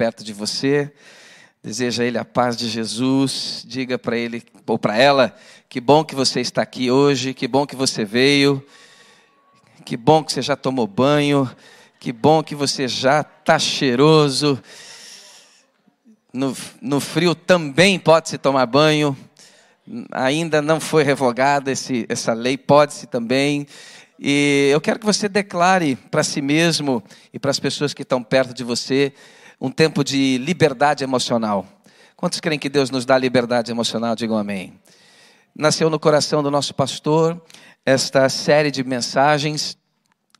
perto de você. Deseja a ele a paz de Jesus. Diga para ele ou para ela: que bom que você está aqui hoje, que bom que você veio, que bom que você já tomou banho, que bom que você já está cheiroso. No, no frio também pode-se tomar banho. Ainda não foi revogada esse, essa lei, pode-se também. E eu quero que você declare para si mesmo e para as pessoas que estão perto de você um tempo de liberdade emocional. Quantos creem que Deus nos dá liberdade emocional? Digam amém. Nasceu no coração do nosso pastor esta série de mensagens.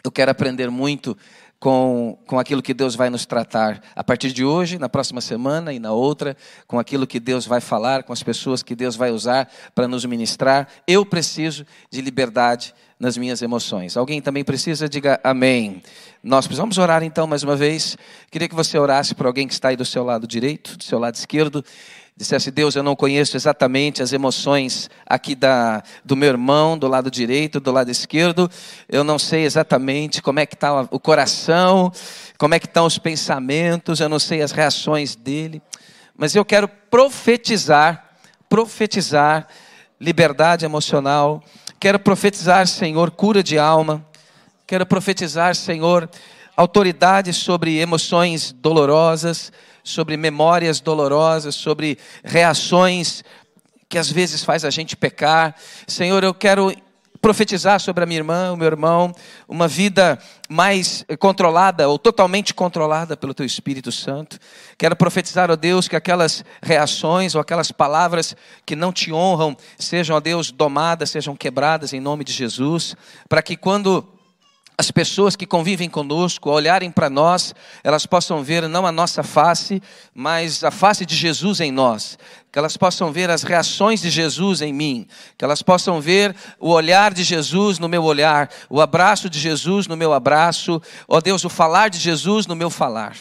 Eu quero aprender muito com, com aquilo que Deus vai nos tratar a partir de hoje, na próxima semana e na outra, com aquilo que Deus vai falar, com as pessoas que Deus vai usar para nos ministrar. Eu preciso de liberdade nas minhas emoções. Alguém também precisa? Diga amém. Nós precisamos orar então mais uma vez. Queria que você orasse por alguém que está aí do seu lado direito, do seu lado esquerdo dissesse, Deus, eu não conheço exatamente as emoções aqui da, do meu irmão, do lado direito, do lado esquerdo, eu não sei exatamente como é que está o coração, como é que estão os pensamentos, eu não sei as reações dele, mas eu quero profetizar, profetizar liberdade emocional, quero profetizar, Senhor, cura de alma, quero profetizar, Senhor, autoridade sobre emoções dolorosas, sobre memórias dolorosas, sobre reações que às vezes faz a gente pecar. Senhor, eu quero profetizar sobre a minha irmã, o meu irmão, uma vida mais controlada ou totalmente controlada pelo teu Espírito Santo. Quero profetizar, ó Deus, que aquelas reações ou aquelas palavras que não te honram sejam, ó Deus, domadas, sejam quebradas em nome de Jesus, para que quando as pessoas que convivem conosco, olharem para nós, elas possam ver não a nossa face, mas a face de Jesus em nós. Que elas possam ver as reações de Jesus em mim. Que elas possam ver o olhar de Jesus no meu olhar, o abraço de Jesus no meu abraço, ó Deus, o falar de Jesus no meu falar.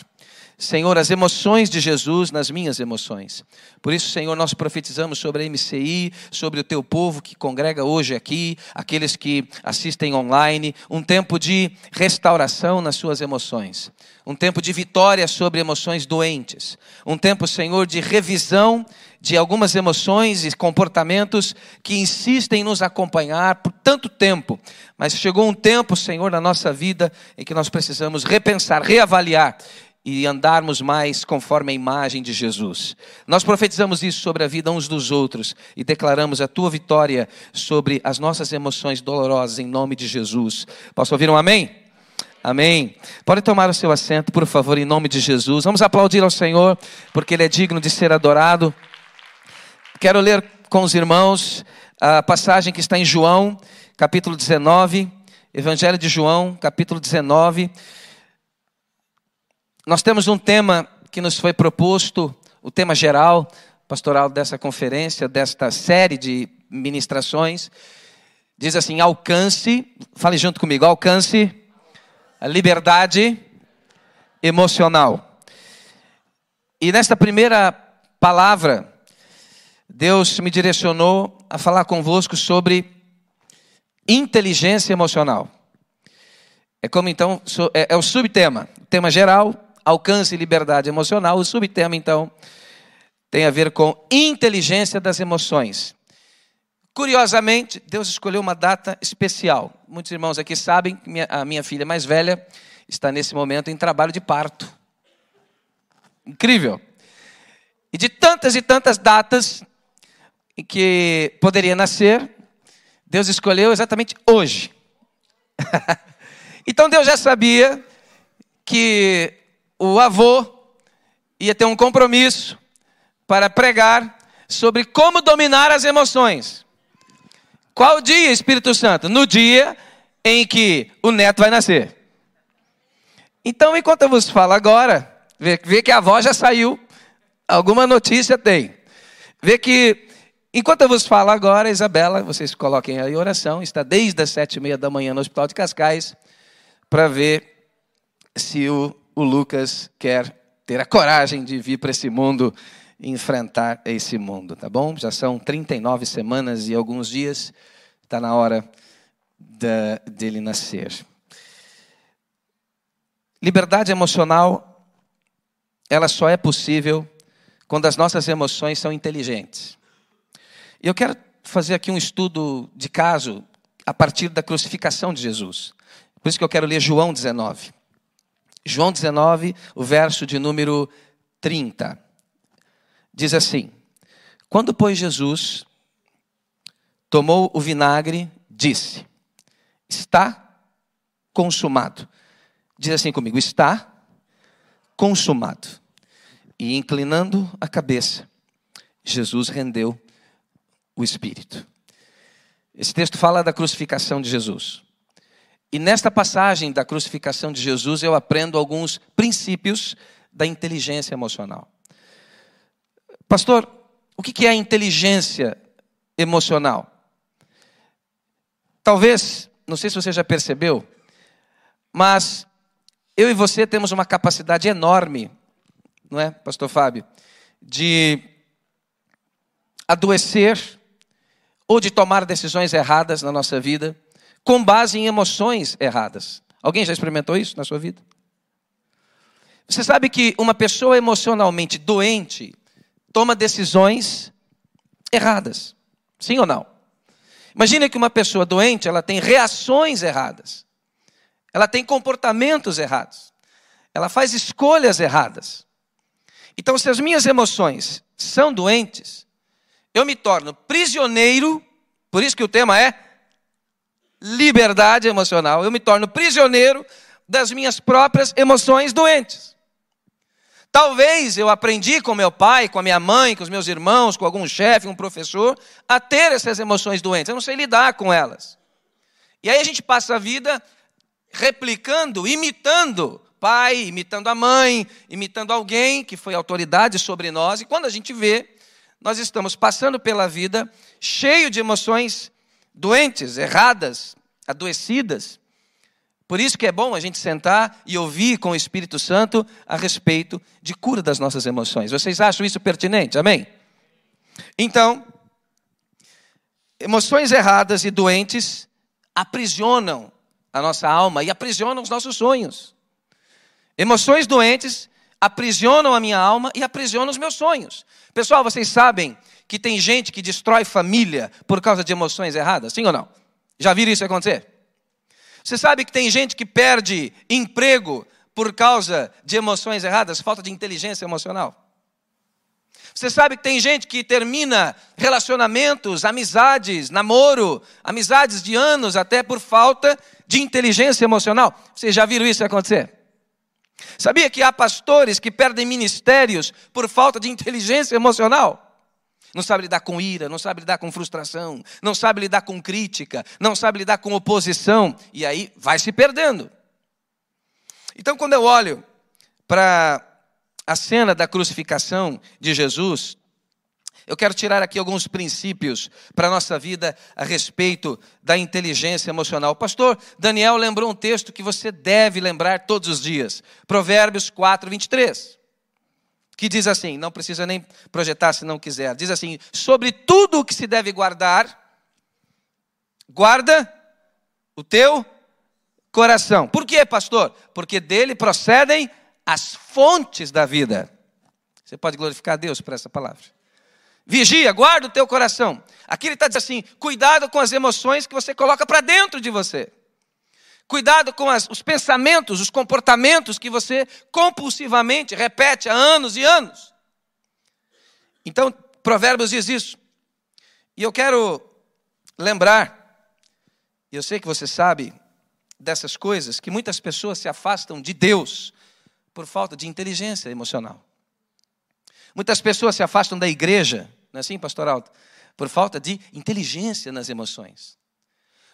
Senhor, as emoções de Jesus nas minhas emoções. Por isso, Senhor, nós profetizamos sobre a MCI, sobre o teu povo que congrega hoje aqui, aqueles que assistem online, um tempo de restauração nas suas emoções, um tempo de vitória sobre emoções doentes, um tempo, Senhor, de revisão de algumas emoções e comportamentos que insistem em nos acompanhar por tanto tempo, mas chegou um tempo, Senhor, na nossa vida em que nós precisamos repensar, reavaliar e andarmos mais conforme a imagem de Jesus. Nós profetizamos isso sobre a vida uns dos outros e declaramos a tua vitória sobre as nossas emoções dolorosas em nome de Jesus. Posso ouvir um amém? Amém. Pode tomar o seu assento, por favor, em nome de Jesus. Vamos aplaudir ao Senhor, porque Ele é digno de ser adorado. Quero ler com os irmãos a passagem que está em João, capítulo 19, Evangelho de João, capítulo 19. Nós temos um tema que nos foi proposto, o tema geral, pastoral dessa conferência, desta série de ministrações. Diz assim: alcance, fale junto comigo, alcance a liberdade emocional. E nesta primeira palavra, Deus me direcionou a falar convosco sobre inteligência emocional. É como então, é, é o subtema, tema geral, alcance e liberdade emocional. O subtema, então, tem a ver com inteligência das emoções. Curiosamente, Deus escolheu uma data especial. Muitos irmãos aqui sabem que a minha filha mais velha está nesse momento em trabalho de parto. Incrível. E de tantas e tantas datas em que poderia nascer, Deus escolheu exatamente hoje. então Deus já sabia que o avô ia ter um compromisso para pregar sobre como dominar as emoções. Qual dia, Espírito Santo? No dia em que o neto vai nascer. Então, enquanto eu vos falo agora, vê, vê que a avó já saiu, alguma notícia tem. Vê que, enquanto eu vos falo agora, Isabela, vocês coloquem aí oração, está desde as sete e meia da manhã no Hospital de Cascais, para ver se o o Lucas quer ter a coragem de vir para esse mundo enfrentar esse mundo, tá bom? Já são 39 semanas e alguns dias, está na hora dele nascer. Liberdade emocional ela só é possível quando as nossas emoções são inteligentes. E eu quero fazer aqui um estudo de caso a partir da crucificação de Jesus. Por isso que eu quero ler João 19. João 19, o verso de número 30. Diz assim: Quando, pois, Jesus tomou o vinagre, disse: Está consumado. Diz assim comigo: Está consumado. E inclinando a cabeça, Jesus rendeu o Espírito. Esse texto fala da crucificação de Jesus. E nesta passagem da crucificação de Jesus, eu aprendo alguns princípios da inteligência emocional. Pastor, o que é inteligência emocional? Talvez, não sei se você já percebeu, mas eu e você temos uma capacidade enorme, não é, Pastor Fábio, de adoecer ou de tomar decisões erradas na nossa vida, com base em emoções erradas. Alguém já experimentou isso na sua vida? Você sabe que uma pessoa emocionalmente doente toma decisões erradas. Sim ou não? Imagina que uma pessoa doente, ela tem reações erradas. Ela tem comportamentos errados. Ela faz escolhas erradas. Então, se as minhas emoções são doentes, eu me torno prisioneiro, por isso que o tema é liberdade emocional. Eu me torno prisioneiro das minhas próprias emoções doentes. Talvez eu aprendi com meu pai, com a minha mãe, com os meus irmãos, com algum chefe, um professor, a ter essas emoções doentes. Eu não sei lidar com elas. E aí a gente passa a vida replicando, imitando pai, imitando a mãe, imitando alguém que foi autoridade sobre nós. E quando a gente vê, nós estamos passando pela vida cheio de emoções doentes, erradas, adoecidas. Por isso que é bom a gente sentar e ouvir com o Espírito Santo a respeito de cura das nossas emoções. Vocês acham isso pertinente? Amém? Então, emoções erradas e doentes aprisionam a nossa alma e aprisionam os nossos sonhos. Emoções doentes aprisionam a minha alma e aprisionam os meus sonhos. Pessoal, vocês sabem que tem gente que destrói família por causa de emoções erradas? Sim ou não? Já viram isso acontecer? Você sabe que tem gente que perde emprego por causa de emoções erradas, falta de inteligência emocional? Você sabe que tem gente que termina relacionamentos, amizades, namoro, amizades de anos até por falta de inteligência emocional? Vocês já viram isso acontecer? Sabia que há pastores que perdem ministérios por falta de inteligência emocional? Não sabe lidar com ira, não sabe lidar com frustração, não sabe lidar com crítica, não sabe lidar com oposição, e aí vai se perdendo. Então, quando eu olho para a cena da crucificação de Jesus, eu quero tirar aqui alguns princípios para a nossa vida a respeito da inteligência emocional. Pastor Daniel lembrou um texto que você deve lembrar todos os dias. Provérbios 4, 23. Que diz assim, não precisa nem projetar se não quiser. Diz assim: sobre tudo o que se deve guardar, guarda o teu coração. Por quê, pastor? Porque dele procedem as fontes da vida. Você pode glorificar a Deus por essa palavra. Vigia, guarda o teu coração. Aqui ele está dizendo assim: cuidado com as emoções que você coloca para dentro de você. Cuidado com as, os pensamentos, os comportamentos que você compulsivamente repete há anos e anos. Então, Provérbios diz isso. E eu quero lembrar, e eu sei que você sabe dessas coisas, que muitas pessoas se afastam de Deus por falta de inteligência emocional. Muitas pessoas se afastam da igreja não é assim, pastor Alto? Por falta de inteligência nas emoções.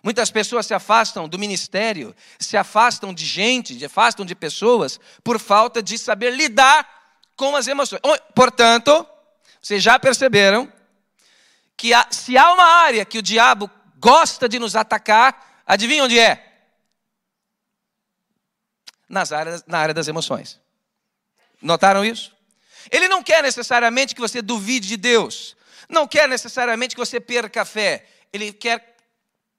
Muitas pessoas se afastam do ministério, se afastam de gente, se afastam de pessoas por falta de saber lidar com as emoções. Portanto, vocês já perceberam que há, se há uma área que o diabo gosta de nos atacar, adivinha onde é? Nas áreas, na área das emoções. Notaram isso? Ele não quer necessariamente que você duvide de Deus. Não quer necessariamente que você perca a fé. Ele quer,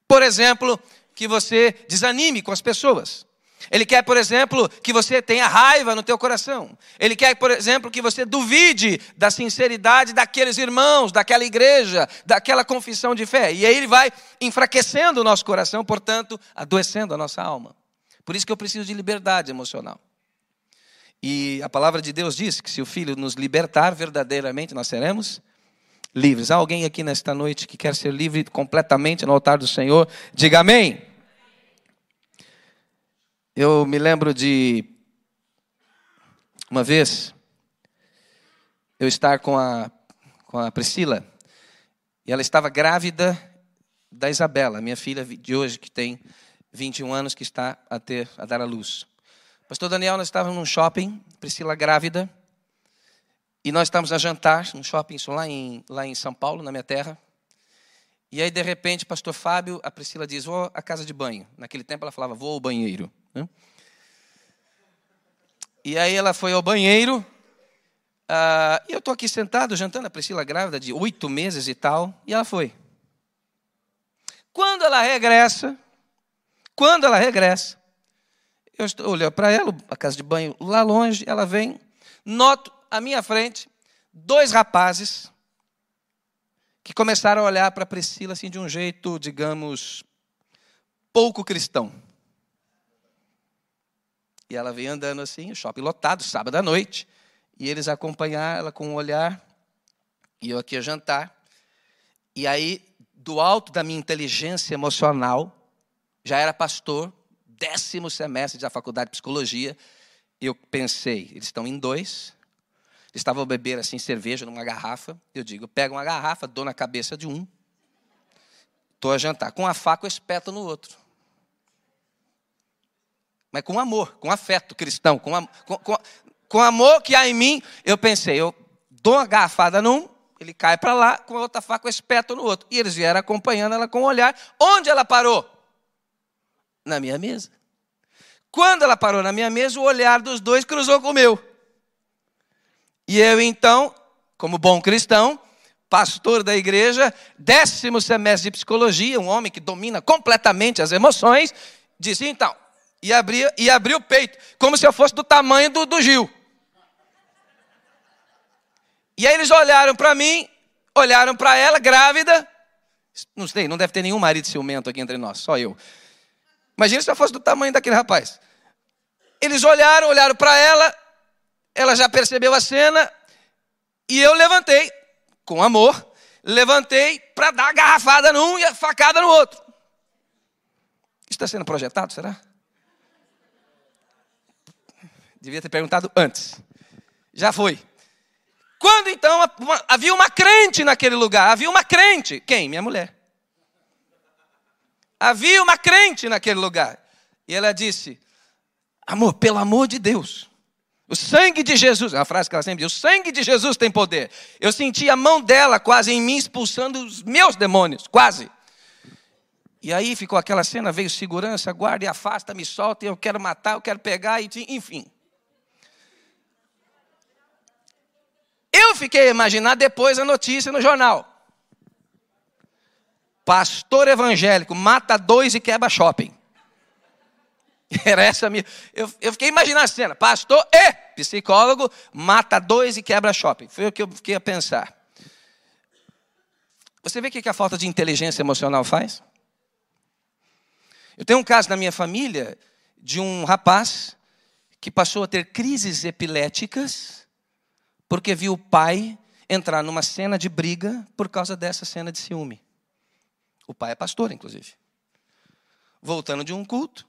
por exemplo, que você desanime com as pessoas. Ele quer, por exemplo, que você tenha raiva no teu coração. Ele quer, por exemplo, que você duvide da sinceridade daqueles irmãos, daquela igreja, daquela confissão de fé. E aí ele vai enfraquecendo o nosso coração, portanto, adoecendo a nossa alma. Por isso que eu preciso de liberdade emocional. E a palavra de Deus diz que se o Filho nos libertar verdadeiramente, nós seremos livres. Há alguém aqui nesta noite que quer ser livre completamente no altar do Senhor? Diga amém. Eu me lembro de uma vez eu estar com a, com a Priscila e ela estava grávida da Isabela, minha filha de hoje, que tem 21 anos, que está a, ter, a dar à luz. Pastor Daniel, nós estávamos num shopping, Priscila grávida, e nós estávamos a jantar num shopping lá em, lá em São Paulo, na minha terra. E aí, de repente, pastor Fábio, a Priscila diz, vou à casa de banho. Naquele tempo ela falava, vou ao banheiro. Né? E aí ela foi ao banheiro. Uh, e eu estou aqui sentado, jantando, a Priscila grávida de oito meses e tal. E ela foi. Quando ela regressa, quando ela regressa, eu olhando para ela, a casa de banho lá longe, ela vem, noto à minha frente dois rapazes que começaram a olhar para Priscila assim de um jeito, digamos, pouco cristão. E ela veio andando assim, shopping lotado, sábado à noite. E eles acompanharam ela com um olhar. E eu aqui a jantar. E aí, do alto da minha inteligência emocional, já era pastor, décimo semestre da faculdade de psicologia. Eu pensei, eles estão em dois. Eles estavam a beber assim cerveja numa garrafa. Eu digo, pego uma garrafa, dou na cabeça de um. Estou a jantar. Com a faca, eu espeto no outro mas com amor, com afeto cristão, com, com, com, com amor que há em mim, eu pensei, eu dou uma garrafada num, ele cai para lá, com a outra faca eu espeto no outro. E eles vieram acompanhando ela com o um olhar. Onde ela parou? Na minha mesa. Quando ela parou na minha mesa, o olhar dos dois cruzou com o meu. E eu então, como bom cristão, pastor da igreja, décimo semestre de psicologia, um homem que domina completamente as emoções, disse então, e abria, e abria o peito, como se eu fosse do tamanho do, do Gil. E aí eles olharam para mim, olharam para ela, grávida. Não sei, não deve ter nenhum marido ciumento aqui entre nós, só eu. Imagina se eu fosse do tamanho daquele rapaz. Eles olharam, olharam para ela, ela já percebeu a cena, e eu levantei, com amor, levantei para dar a garrafada num e a facada no outro. Está sendo projetado, será? Devia ter perguntado antes. Já foi. Quando então uma, havia uma crente naquele lugar, havia uma crente. Quem? Minha mulher. Havia uma crente naquele lugar. E ela disse: Amor, pelo amor de Deus, o sangue de Jesus, é uma frase que ela sempre diz: o sangue de Jesus tem poder. Eu senti a mão dela quase em mim expulsando os meus demônios, quase. E aí ficou aquela cena: veio segurança, guarda e afasta, me solta, eu quero matar, eu quero pegar, enfim. Eu fiquei a imaginar depois a notícia no jornal. Pastor evangélico mata dois e quebra shopping. Era essa a minha. Eu, eu fiquei imaginando a cena. Pastor e psicólogo mata dois e quebra shopping. Foi o que eu fiquei a pensar. Você vê o que a falta de inteligência emocional faz? Eu tenho um caso na minha família de um rapaz que passou a ter crises epiléticas porque viu o pai entrar numa cena de briga por causa dessa cena de ciúme. O pai é pastor, inclusive. Voltando de um culto,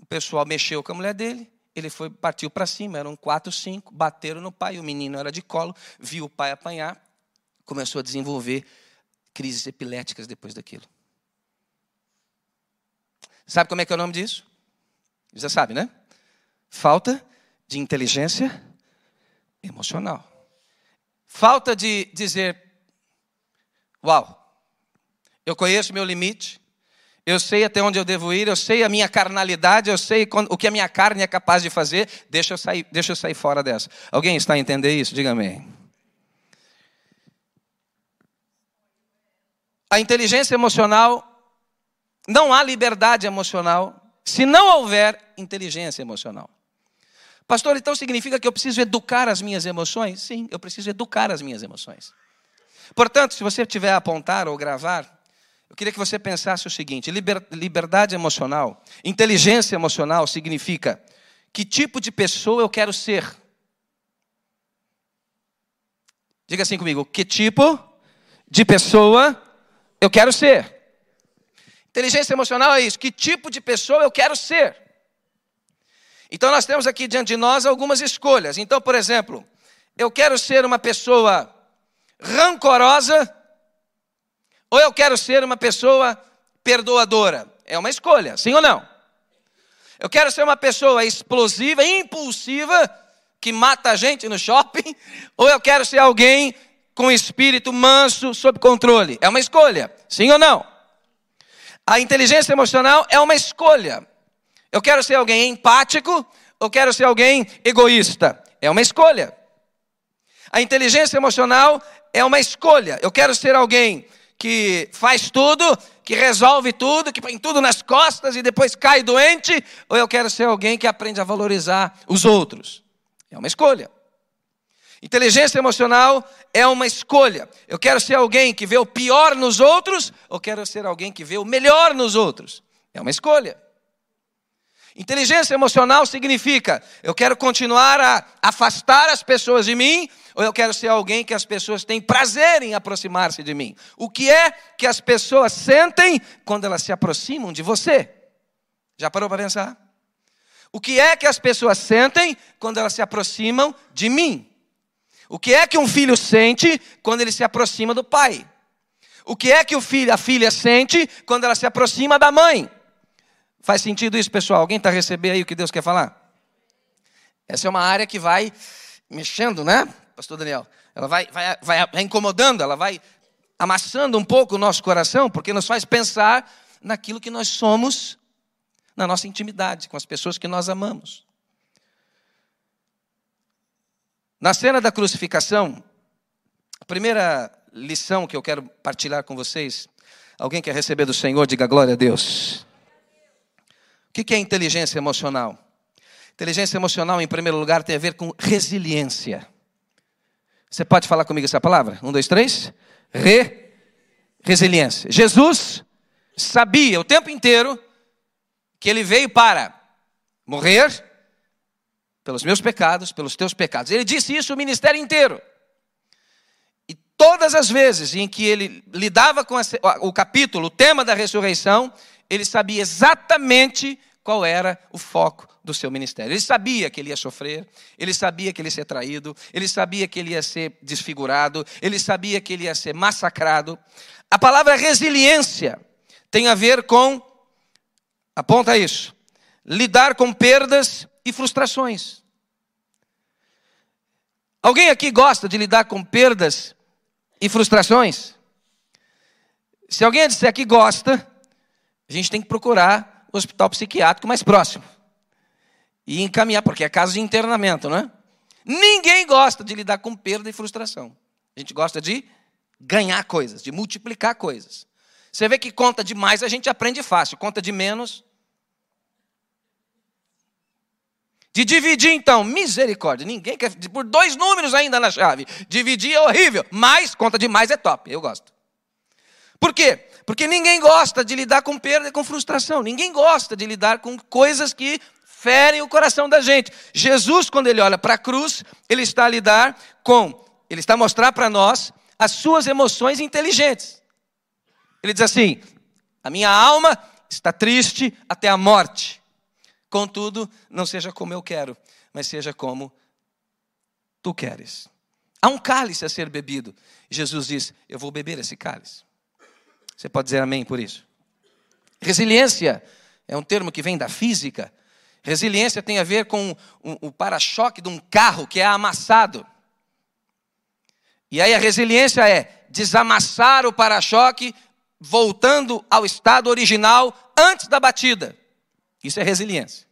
o pessoal mexeu com a mulher dele, ele foi partiu para cima, eram quatro, cinco, bateram no pai, o menino era de colo, viu o pai apanhar, começou a desenvolver crises epiléticas depois daquilo. Sabe como é que é o nome disso? Já sabe, né? Falta de inteligência emocional. Falta de dizer: Uau, eu conheço meu limite, eu sei até onde eu devo ir, eu sei a minha carnalidade, eu sei o que a minha carne é capaz de fazer, deixa eu sair, deixa eu sair fora dessa. Alguém está a entender isso? Diga amém. A inteligência emocional, não há liberdade emocional se não houver inteligência emocional. Pastor, então significa que eu preciso educar as minhas emoções? Sim, eu preciso educar as minhas emoções. Portanto, se você tiver a apontar ou gravar, eu queria que você pensasse o seguinte: liber, liberdade emocional, inteligência emocional significa que tipo de pessoa eu quero ser. Diga assim comigo: que tipo de pessoa eu quero ser? Inteligência emocional é isso: que tipo de pessoa eu quero ser? Então nós temos aqui diante de nós algumas escolhas. Então, por exemplo, eu quero ser uma pessoa rancorosa ou eu quero ser uma pessoa perdoadora? É uma escolha, sim ou não? Eu quero ser uma pessoa explosiva, impulsiva, que mata a gente no shopping, ou eu quero ser alguém com espírito manso, sob controle? É uma escolha, sim ou não? A inteligência emocional é uma escolha. Eu quero ser alguém empático, ou quero ser alguém egoísta? É uma escolha. A inteligência emocional é uma escolha. Eu quero ser alguém que faz tudo, que resolve tudo, que põe tudo nas costas e depois cai doente, ou eu quero ser alguém que aprende a valorizar os outros? É uma escolha. Inteligência emocional é uma escolha. Eu quero ser alguém que vê o pior nos outros, ou quero ser alguém que vê o melhor nos outros? É uma escolha. Inteligência emocional significa eu quero continuar a afastar as pessoas de mim, ou eu quero ser alguém que as pessoas têm prazer em aproximar-se de mim. O que é que as pessoas sentem quando elas se aproximam de você? Já parou para pensar? O que é que as pessoas sentem quando elas se aproximam de mim? O que é que um filho sente quando ele se aproxima do pai? O que é que o filho, a filha sente quando ela se aproxima da mãe? Faz sentido isso, pessoal? Alguém está recebendo aí o que Deus quer falar? Essa é uma área que vai mexendo, né? Pastor Daniel. Ela vai, vai, vai, incomodando, ela vai amassando um pouco o nosso coração, porque nos faz pensar naquilo que nós somos na nossa intimidade, com as pessoas que nós amamos. Na cena da crucificação, a primeira lição que eu quero partilhar com vocês, alguém quer receber do Senhor, diga glória a Deus. O que é inteligência emocional? Inteligência emocional, em primeiro lugar, tem a ver com resiliência. Você pode falar comigo essa palavra? Um, dois, três. Re, resiliência. Jesus sabia o tempo inteiro que ele veio para morrer pelos meus pecados, pelos teus pecados. Ele disse isso o ministério inteiro. E todas as vezes em que ele lidava com o capítulo, o tema da ressurreição, ele sabia exatamente qual era o foco do seu ministério. Ele sabia que ele ia sofrer, ele sabia que ele ia ser traído, ele sabia que ele ia ser desfigurado, ele sabia que ele ia ser massacrado. A palavra resiliência tem a ver com, aponta isso, lidar com perdas e frustrações. Alguém aqui gosta de lidar com perdas e frustrações? Se alguém disser que gosta, a gente tem que procurar o hospital psiquiátrico mais próximo e encaminhar, porque é caso de internamento, não é? Ninguém gosta de lidar com perda e frustração. A gente gosta de ganhar coisas, de multiplicar coisas. Você vê que conta demais a gente aprende fácil, conta de menos. De dividir, então, misericórdia. Ninguém quer. Por dois números ainda na chave. Dividir é horrível, mas conta demais é top. Eu gosto. Por quê? Porque ninguém gosta de lidar com perda e com frustração. Ninguém gosta de lidar com coisas que ferem o coração da gente. Jesus, quando ele olha para a cruz, ele está a lidar com, ele está a mostrar para nós as suas emoções inteligentes. Ele diz assim: a minha alma está triste até a morte. Contudo, não seja como eu quero, mas seja como tu queres. Há um cálice a ser bebido. Jesus diz: Eu vou beber esse cálice. Você pode dizer amém por isso? Resiliência é um termo que vem da física, Resiliência tem a ver com o para-choque de um carro que é amassado. E aí a resiliência é desamassar o para-choque voltando ao estado original antes da batida. Isso é resiliência.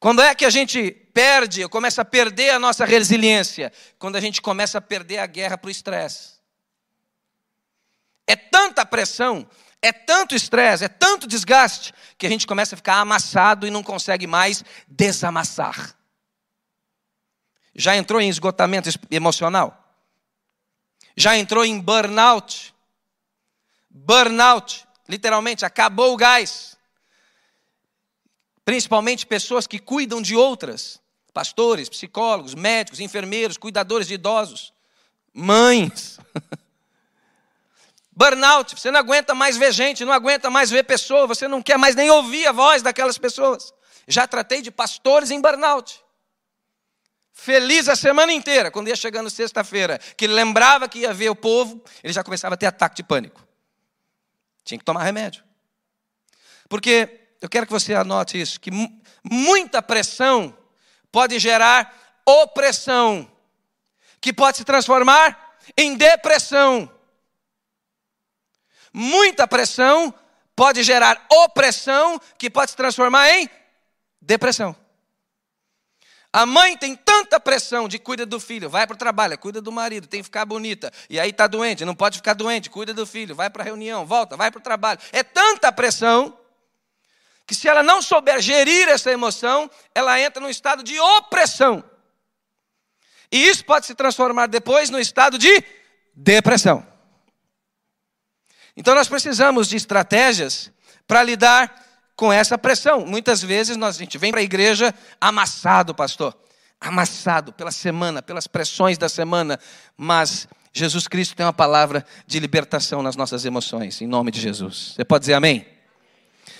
Quando é que a gente perde, começa a perder a nossa resiliência? Quando a gente começa a perder a guerra para o estresse. É tanta pressão, É tanto estresse, é tanto desgaste, que a gente começa a ficar amassado e não consegue mais desamassar. Já entrou em esgotamento emocional? Já entrou em burnout? Burnout, literalmente, acabou o gás. Principalmente pessoas que cuidam de outras, pastores, psicólogos, médicos, enfermeiros, cuidadores de idosos, mães. Burnout, você não aguenta mais ver gente, não aguenta mais ver pessoas, você não quer mais nem ouvir a voz daquelas pessoas. Já tratei de pastores em burnout. Feliz a semana inteira, quando ia chegando sexta-feira, que lembrava que ia ver o povo, ele já começava a ter ataque de pânico. Tinha que tomar remédio. Porque eu quero que você anote isso, que muita pressão pode gerar opressão, que pode se transformar em depressão. Muita pressão pode gerar opressão, que pode se transformar em depressão. A mãe tem tanta pressão de cuida do filho, vai para o trabalho, cuida do marido, tem que ficar bonita. E aí está doente, não pode ficar doente, cuida do filho, vai para a reunião, volta, vai para o trabalho. É tanta pressão que se ela não souber gerir essa emoção, ela entra num estado de opressão. E isso pode se transformar depois no estado de depressão. Então nós precisamos de estratégias para lidar com essa pressão. Muitas vezes nós, a gente vem para a igreja amassado, pastor. Amassado pela semana, pelas pressões da semana. Mas Jesus Cristo tem uma palavra de libertação nas nossas emoções, em nome de Jesus. Você pode dizer amém?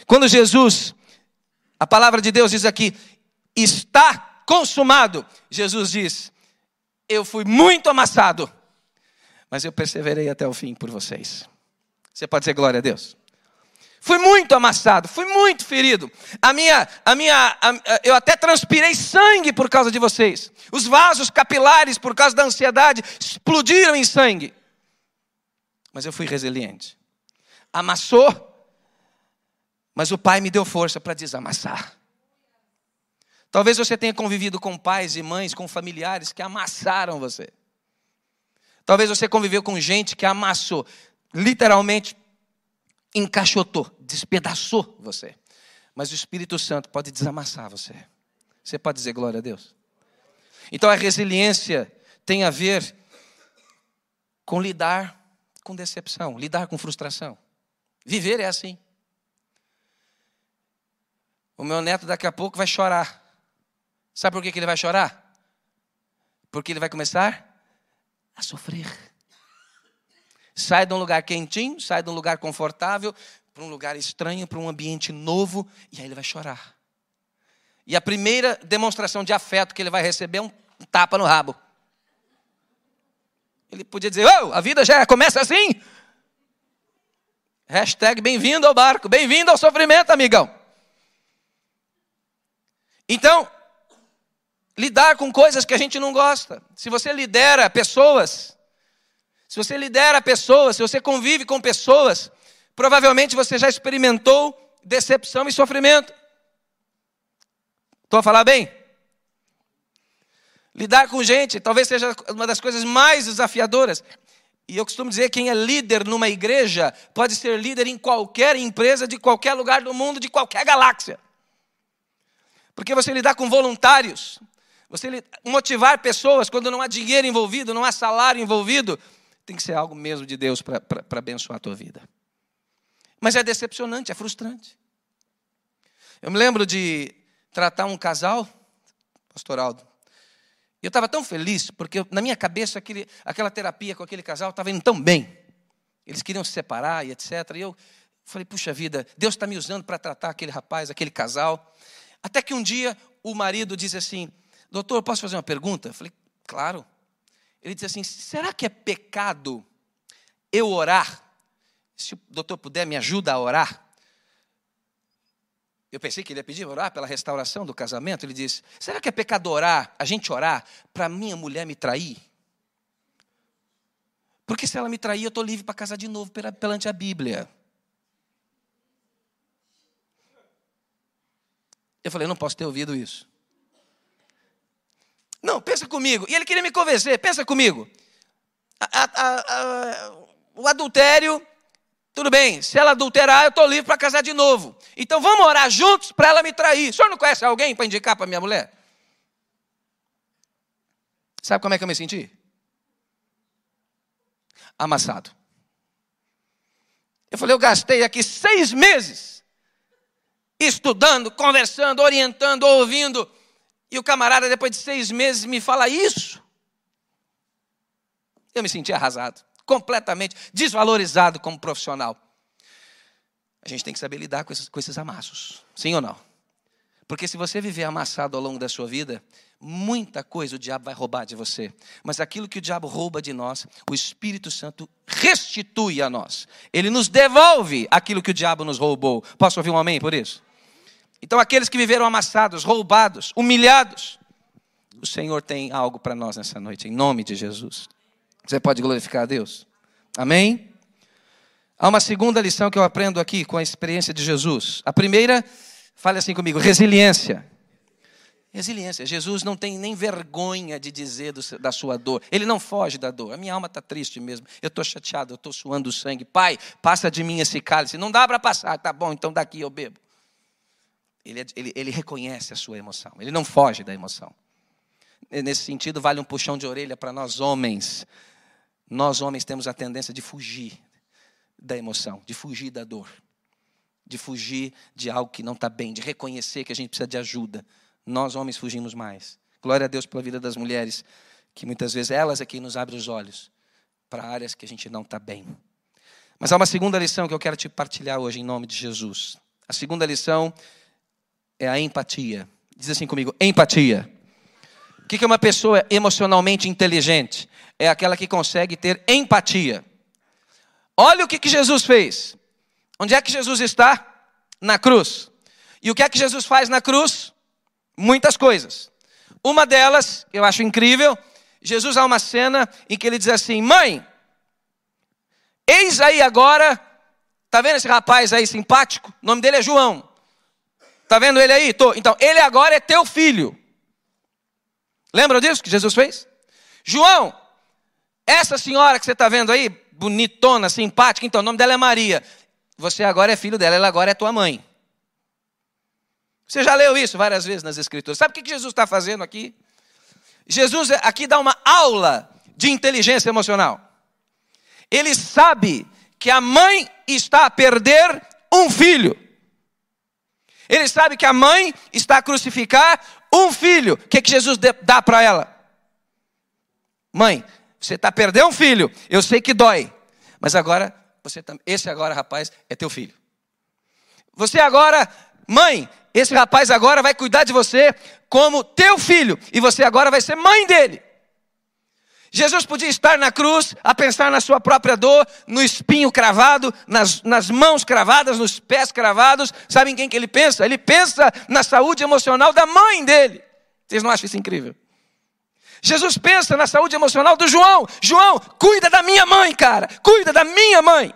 Quando Jesus, a palavra de Deus diz aqui, está consumado, Jesus diz: Eu fui muito amassado, mas eu perseverei até o fim por vocês. Você pode dizer glória a Deus? Fui muito amassado, fui muito ferido. A minha, a minha, a, eu até transpirei sangue por causa de vocês. Os vasos capilares, por causa da ansiedade, explodiram em sangue. Mas eu fui resiliente. Amassou, mas o Pai me deu força para desamassar. Talvez você tenha convivido com pais e mães, com familiares que amassaram você. Talvez você conviveu com gente que amassou literalmente encaixotou, despedaçou você. Mas o Espírito Santo pode desamassar você. Você pode dizer glória a Deus? Então a resiliência tem a ver com lidar com decepção, lidar com frustração. Viver é assim. O meu neto daqui a pouco vai chorar. Sabe por que ele vai chorar? Porque ele vai começar a sofrer. Sai de um lugar quentinho, sai de um lugar confortável, para um lugar estranho, para um ambiente novo, e aí ele vai chorar. E a primeira demonstração de afeto que ele vai receber é um tapa no rabo. Ele podia dizer: oh, a vida já começa assim. Hashtag bem-vindo ao barco, bem-vindo ao sofrimento, amigão. Então, lidar com coisas que a gente não gosta. Se você lidera pessoas, se você lidera pessoas, se você convive com pessoas, provavelmente você já experimentou decepção e sofrimento. Estou a falar bem? Lidar com gente talvez seja uma das coisas mais desafiadoras. E eu costumo dizer: quem é líder numa igreja pode ser líder em qualquer empresa, de qualquer lugar do mundo, de qualquer galáxia. Porque você lidar com voluntários, você motivar pessoas quando não há dinheiro envolvido, não há salário envolvido, tem que ser algo mesmo de Deus para abençoar a tua vida. Mas é decepcionante, é frustrante. Eu me lembro de tratar um casal, pastor Aldo, e eu estava tão feliz, porque na minha cabeça aquele, aquela terapia com aquele casal estava indo tão bem. Eles queriam se separar e etc. E eu falei, puxa vida, Deus está me usando para tratar aquele rapaz, aquele casal. Até que um dia o marido disse assim, doutor, posso fazer uma pergunta? Eu falei, claro. Ele disse assim: será que é pecado eu orar? Se o doutor puder, me ajuda a orar. Eu pensei que ele ia pedir orar pela restauração do casamento. Ele disse: será que é pecado orar, a gente orar, para minha mulher me trair? Porque se ela me trair, eu estou livre para casar de novo perante a Bíblia. Eu falei: não posso ter ouvido isso. Não, pensa comigo. E ele queria me convencer, pensa comigo. A, a, a, o adultério Tudo bem, se ela adulterar, eu estou livre para casar de novo. Então vamos orar juntos para ela me trair. O senhor não conhece alguém para indicar para minha mulher? Sabe como é que eu me senti? Amassado. Eu falei, eu gastei aqui seis meses estudando, conversando, orientando, ouvindo. E o camarada, depois de seis meses, me fala isso. Eu me senti arrasado completamente desvalorizado como profissional. A gente tem que saber lidar com esses, com esses amassos, sim ou não? Porque se você viver amassado ao longo da sua vida, muita coisa o diabo vai roubar de você. Mas aquilo que o diabo rouba de nós, o Espírito Santo restitui a nós. Ele nos devolve aquilo que o diabo nos roubou. Posso ouvir um amém por isso? Então, aqueles que viveram amassados, roubados, humilhados, o Senhor tem algo para nós nessa noite, em nome de Jesus. Você pode glorificar a Deus? Amém? Há uma segunda lição que eu aprendo aqui com a experiência de Jesus. A primeira, fale assim comigo: resiliência. Resiliência. Jesus não tem nem vergonha de dizer do, da sua dor. Ele não foge da dor. A minha alma está triste mesmo. Eu estou chateado, eu estou suando sangue. Pai, passa de mim esse cálice. Não dá para passar. Tá bom, então daqui eu bebo. Ele, é, ele, ele reconhece a sua emoção. Ele não foge da emoção. Nesse sentido, vale um puxão de orelha para nós homens. Nós, homens, temos a tendência de fugir da emoção, de fugir da dor, de fugir de algo que não está bem, de reconhecer que a gente precisa de ajuda. Nós, homens, fugimos mais. Glória a Deus pela vida das mulheres, que muitas vezes elas é quem nos abre os olhos para áreas que a gente não está bem. Mas há uma segunda lição que eu quero te partilhar hoje em nome de Jesus. A segunda lição é a empatia. Diz assim comigo: empatia. O que é uma pessoa emocionalmente inteligente? É aquela que consegue ter empatia. Olha o que, que Jesus fez. Onde é que Jesus está? Na cruz. E o que é que Jesus faz na cruz? Muitas coisas. Uma delas, eu acho incrível, Jesus há uma cena em que ele diz assim: Mãe, eis aí agora, tá vendo esse rapaz aí simpático? O nome dele é João. Tá vendo ele aí? Tô. Então, ele agora é teu filho. Lembram disso que Jesus fez? João, essa senhora que você está vendo aí, bonitona, simpática, então o nome dela é Maria. Você agora é filho dela, ela agora é tua mãe. Você já leu isso várias vezes nas Escrituras. Sabe o que Jesus está fazendo aqui? Jesus aqui dá uma aula de inteligência emocional. Ele sabe que a mãe está a perder um filho. Ele sabe que a mãe está a crucificar um filho. O que, que Jesus dá para ela? Mãe, você está perdendo um filho. Eu sei que dói. Mas agora, você tá, esse agora, rapaz, é teu filho. Você agora, mãe, esse rapaz agora vai cuidar de você como teu filho. E você agora vai ser mãe dele. Jesus podia estar na cruz a pensar na sua própria dor, no espinho cravado, nas, nas mãos cravadas, nos pés cravados. Sabe em quem que ele pensa? Ele pensa na saúde emocional da mãe dele. Vocês não acham isso incrível? Jesus pensa na saúde emocional do João. João, cuida da minha mãe, cara. Cuida da minha mãe.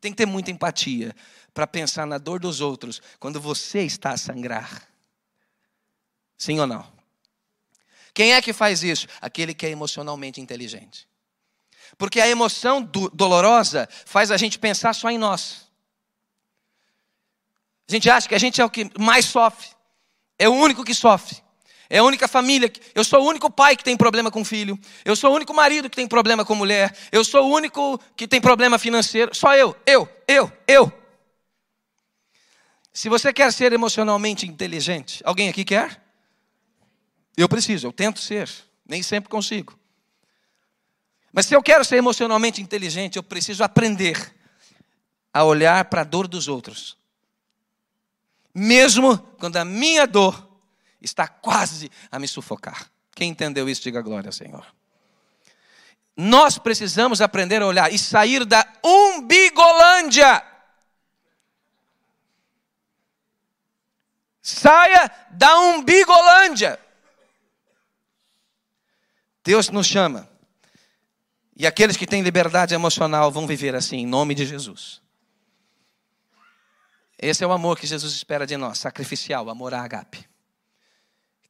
Tem que ter muita empatia para pensar na dor dos outros quando você está a sangrar. Sim ou não? Quem é que faz isso? Aquele que é emocionalmente inteligente. Porque a emoção do, dolorosa faz a gente pensar só em nós. A gente acha que a gente é o que mais sofre. É o único que sofre. É a única família. Eu sou o único pai que tem problema com filho. Eu sou o único marido que tem problema com mulher. Eu sou o único que tem problema financeiro. Só eu, eu, eu, eu. Se você quer ser emocionalmente inteligente, alguém aqui quer? Eu preciso, eu tento ser, nem sempre consigo. Mas se eu quero ser emocionalmente inteligente, eu preciso aprender a olhar para a dor dos outros. Mesmo quando a minha dor está quase a me sufocar. Quem entendeu isso, diga glória ao Senhor. Nós precisamos aprender a olhar e sair da umbigolândia. Saia da umbigolândia. Deus nos chama. E aqueles que têm liberdade emocional vão viver assim, em nome de Jesus. Esse é o amor que Jesus espera de nós, sacrificial, amor a agape.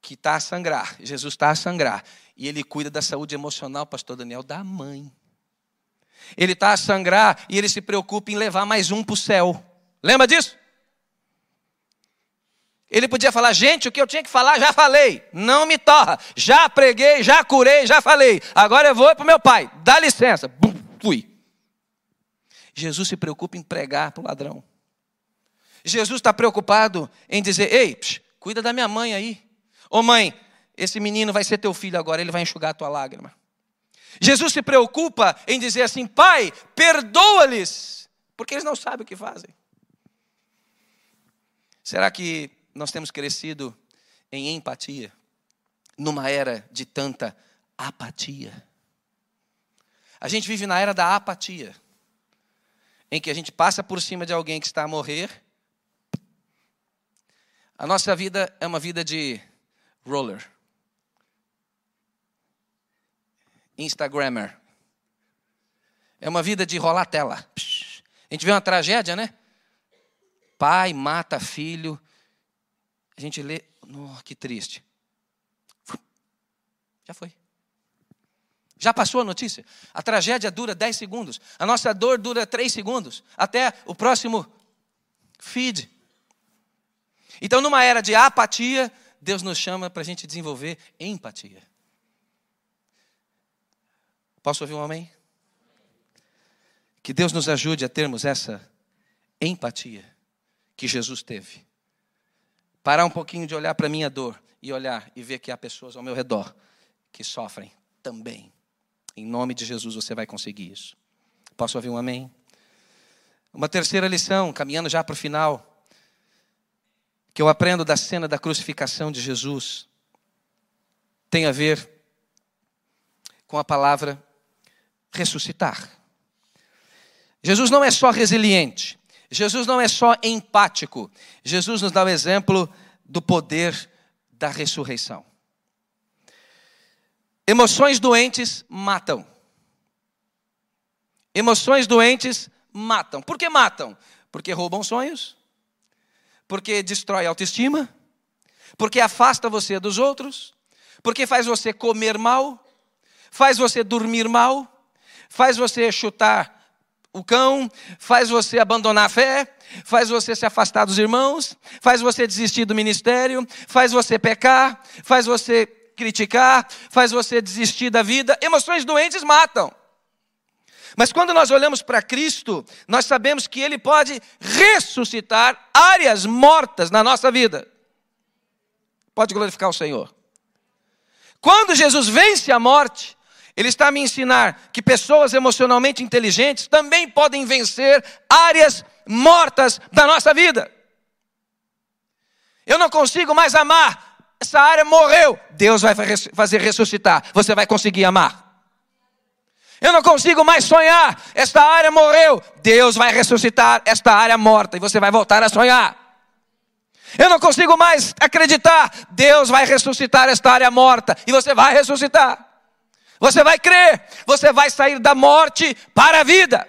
Que está a sangrar, Jesus está a sangrar. E ele cuida da saúde emocional, pastor Daniel, da mãe. Ele está a sangrar e ele se preocupa em levar mais um para o céu. Lembra disso? Ele podia falar, gente, o que eu tinha que falar, já falei. Não me torra. Já preguei, já curei, já falei. Agora eu vou para o meu pai. Dá licença. Bum, fui. Jesus se preocupa em pregar para o ladrão. Jesus está preocupado em dizer: Ei, psh, cuida da minha mãe aí. Ô mãe, esse menino vai ser teu filho agora, ele vai enxugar a tua lágrima. Jesus se preocupa em dizer assim: Pai, perdoa-lhes, porque eles não sabem o que fazem. Será que nós temos crescido em empatia, numa era de tanta apatia? A gente vive na era da apatia, em que a gente passa por cima de alguém que está a morrer. A nossa vida é uma vida de roller. Instagrammer. É uma vida de rolar tela. A gente vê uma tragédia, né? Pai mata filho. A gente lê, oh, que triste. Já foi. Já passou a notícia? A tragédia dura 10 segundos. A nossa dor dura 3 segundos. Até o próximo feed. Então, numa era de apatia, Deus nos chama para a gente desenvolver empatia. Posso ouvir um amém? Que Deus nos ajude a termos essa empatia que Jesus teve. Parar um pouquinho de olhar para a minha dor e olhar e ver que há pessoas ao meu redor que sofrem também. Em nome de Jesus você vai conseguir isso. Posso ouvir um amém? Uma terceira lição, caminhando já para o final, que eu aprendo da cena da crucificação de Jesus, tem a ver com a palavra ressuscitar. Jesus não é só resiliente, Jesus não é só empático, Jesus nos dá o exemplo do poder da ressurreição. Emoções doentes matam. Emoções doentes matam. Por que matam? Porque roubam sonhos, porque destrói a autoestima, porque afasta você dos outros, porque faz você comer mal, faz você dormir mal, faz você chutar o cão, faz você abandonar a fé, faz você se afastar dos irmãos, faz você desistir do ministério, faz você pecar, faz você criticar, faz você desistir da vida. Emoções doentes matam. Mas quando nós olhamos para Cristo, nós sabemos que Ele pode ressuscitar áreas mortas na nossa vida. Pode glorificar o Senhor. Quando Jesus vence a morte, ele está a me ensinar que pessoas emocionalmente inteligentes também podem vencer áreas mortas da nossa vida. Eu não consigo mais amar, essa área morreu. Deus vai fazer ressuscitar, você vai conseguir amar. Eu não consigo mais sonhar, esta área morreu. Deus vai ressuscitar esta área morta e você vai voltar a sonhar. Eu não consigo mais acreditar, Deus vai ressuscitar esta área morta e você vai ressuscitar. Você vai crer, você vai sair da morte para a vida.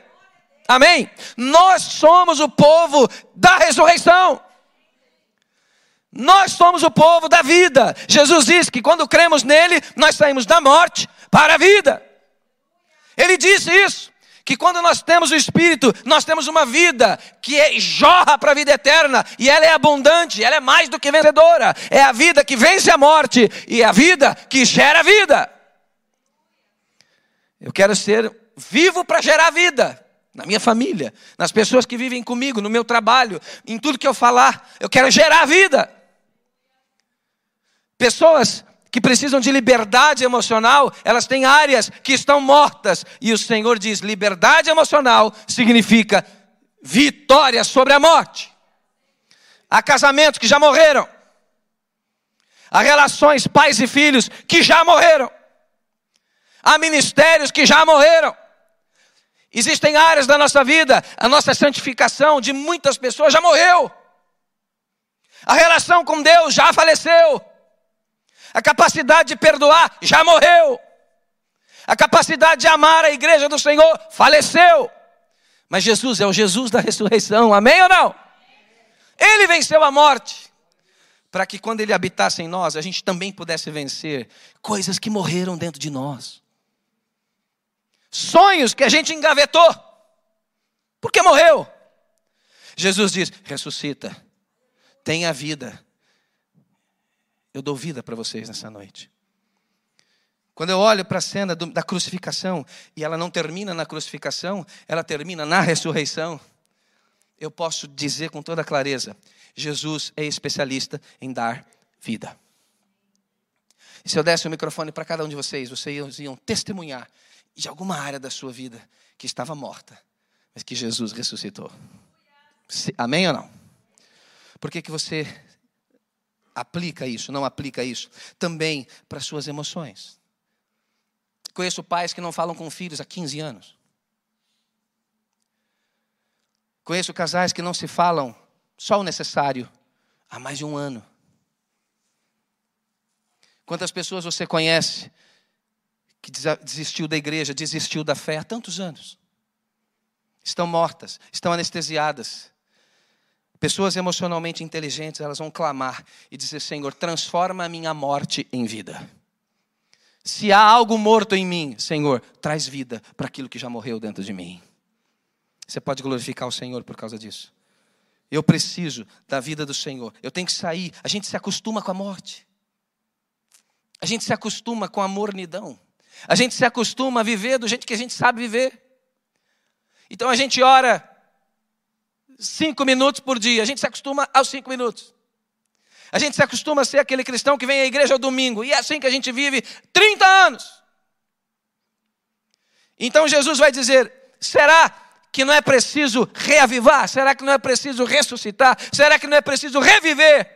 Amém? Nós somos o povo da ressurreição. Nós somos o povo da vida. Jesus diz que quando cremos nele, nós saímos da morte para a vida. Ele disse isso, que quando nós temos o Espírito, nós temos uma vida que é, jorra para a vida eterna, e ela é abundante, ela é mais do que vencedora. É a vida que vence a morte e é a vida que gera vida. Eu quero ser vivo para gerar vida na minha família, nas pessoas que vivem comigo, no meu trabalho, em tudo que eu falar. Eu quero gerar vida. Pessoas que precisam de liberdade emocional, elas têm áreas que estão mortas. E o Senhor diz: liberdade emocional significa vitória sobre a morte. Há casamentos que já morreram. Há relações pais e filhos que já morreram. Há ministérios que já morreram. Existem áreas da nossa vida, a nossa santificação de muitas pessoas já morreu. A relação com Deus já faleceu. A capacidade de perdoar já morreu. A capacidade de amar a igreja do Senhor faleceu. Mas Jesus é o Jesus da ressurreição, amém ou não? Ele venceu a morte, para que quando ele habitasse em nós, a gente também pudesse vencer coisas que morreram dentro de nós. Sonhos que a gente engavetou, porque morreu. Jesus diz: ressuscita, tenha vida. Eu dou vida para vocês nessa noite. Quando eu olho para a cena do, da crucificação, e ela não termina na crucificação, ela termina na ressurreição, eu posso dizer com toda clareza: Jesus é especialista em dar vida. E se eu desse o microfone para cada um de vocês, vocês iam testemunhar de alguma área da sua vida que estava morta, mas que Jesus ressuscitou. Amém ou não? Por que, que você aplica isso, não aplica isso? Também para suas emoções. Conheço pais que não falam com filhos há 15 anos. Conheço casais que não se falam só o necessário há mais de um ano. Quantas pessoas você conhece que desistiu da igreja, desistiu da fé há tantos anos? Estão mortas, estão anestesiadas. Pessoas emocionalmente inteligentes, elas vão clamar e dizer: Senhor, transforma a minha morte em vida. Se há algo morto em mim, Senhor, traz vida para aquilo que já morreu dentro de mim. Você pode glorificar o Senhor por causa disso. Eu preciso da vida do Senhor. Eu tenho que sair. A gente se acostuma com a morte. A gente se acostuma com a mornidão. A gente se acostuma a viver do jeito que a gente sabe viver. Então a gente ora cinco minutos por dia. A gente se acostuma aos cinco minutos. A gente se acostuma a ser aquele cristão que vem à igreja ao domingo. E é assim que a gente vive 30 anos. Então Jesus vai dizer: será que não é preciso reavivar? Será que não é preciso ressuscitar? Será que não é preciso reviver?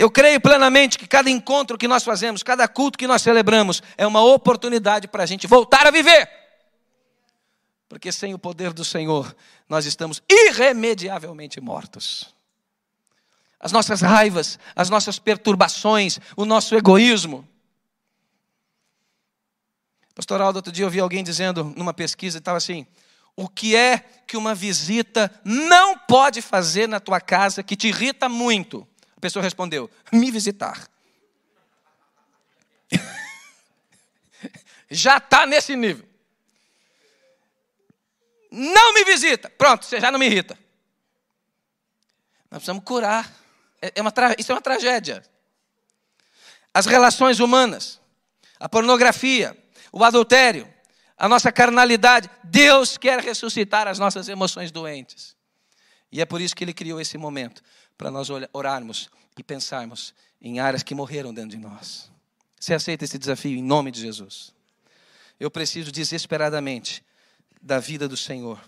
Eu creio plenamente que cada encontro que nós fazemos, cada culto que nós celebramos, é uma oportunidade para a gente voltar a viver. Porque sem o poder do Senhor, nós estamos irremediavelmente mortos. As nossas raivas, as nossas perturbações, o nosso egoísmo. Pastor Aldo, outro dia eu vi alguém dizendo numa pesquisa, estava assim: o que é que uma visita não pode fazer na tua casa que te irrita muito? A pessoa respondeu: me visitar. já está nesse nível. Não me visita. Pronto, você já não me irrita. Nós precisamos curar. É, é uma isso é uma tragédia. As relações humanas, a pornografia, o adultério, a nossa carnalidade. Deus quer ressuscitar as nossas emoções doentes. E é por isso que Ele criou esse momento para nós orarmos e pensarmos em áreas que morreram dentro de nós. Você aceita esse desafio em nome de Jesus? Eu preciso desesperadamente da vida do Senhor,